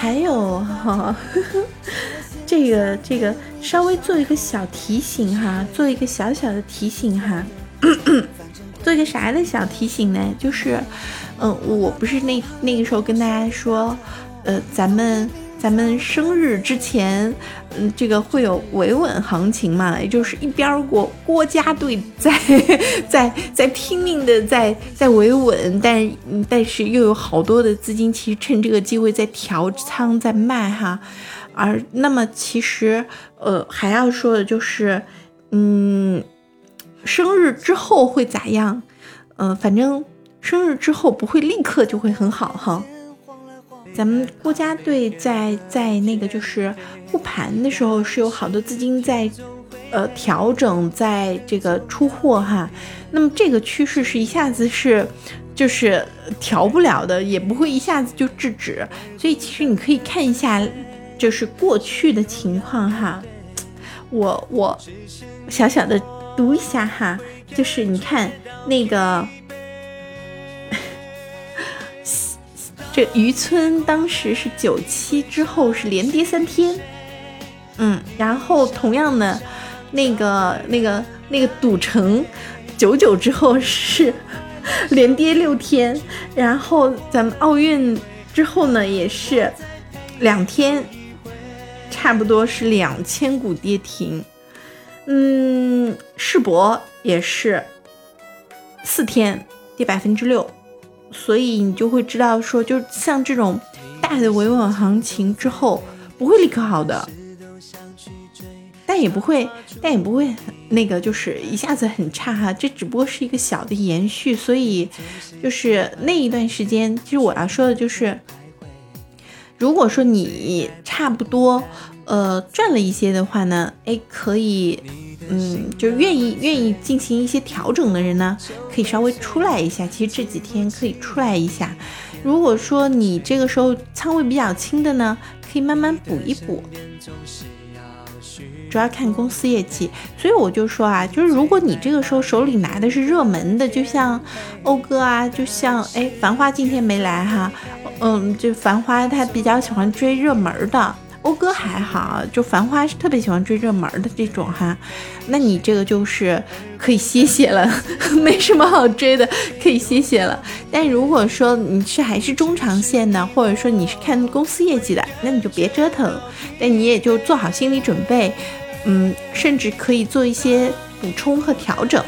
还有哈，这个这个稍微做一个小提醒哈，做一个小小的提醒哈，做一个啥的小提醒呢？就是，嗯，我不是那那个时候跟大家说，呃，咱们。咱们生日之前，嗯，这个会有维稳行情嘛？也就是一边国国家队在 在在拼命的在在维稳，但但是又有好多的资金其实趁这个机会在调仓在卖哈。而那么其实呃还要说的就是，嗯，生日之后会咋样？嗯，反正生日之后不会立刻就会很好哈。咱们国家队在在那个就是护盘的时候，是有好多资金在，呃调整，在这个出货哈。那么这个趋势是一下子是，就是调不了的，也不会一下子就制止。所以其实你可以看一下，就是过去的情况哈。我我小小的读一下哈，就是你看那个。这渔村当时是九七之后是连跌三天，嗯，然后同样的，那个那个那个赌城九九之后是 连跌六天，然后咱们奥运之后呢也是两天，差不多是两千股跌停，嗯，世博也是四天跌百分之六。所以你就会知道，说就像这种大的维稳行情之后，不会立刻好的，但也不会，但也不会那个，就是一下子很差哈。这只不过是一个小的延续，所以就是那一段时间，其实我要说的就是，如果说你差不多呃赚了一些的话呢，哎，可以。嗯，就愿意愿意进行一些调整的人呢，可以稍微出来一下。其实这几天可以出来一下。如果说你这个时候仓位比较轻的呢，可以慢慢补一补。主要看公司业绩，所以我就说啊，就是如果你这个时候手里拿的是热门的，就像欧哥啊，就像哎，繁花今天没来哈，嗯，就繁花他比较喜欢追热门的。讴歌还好，就繁花是特别喜欢追热门的这种哈，那你这个就是可以歇歇了，没什么好追的，可以歇歇了。但如果说你是还是中长线的，或者说你是看公司业绩的，那你就别折腾，但你也就做好心理准备，嗯，甚至可以做一些补充和调整。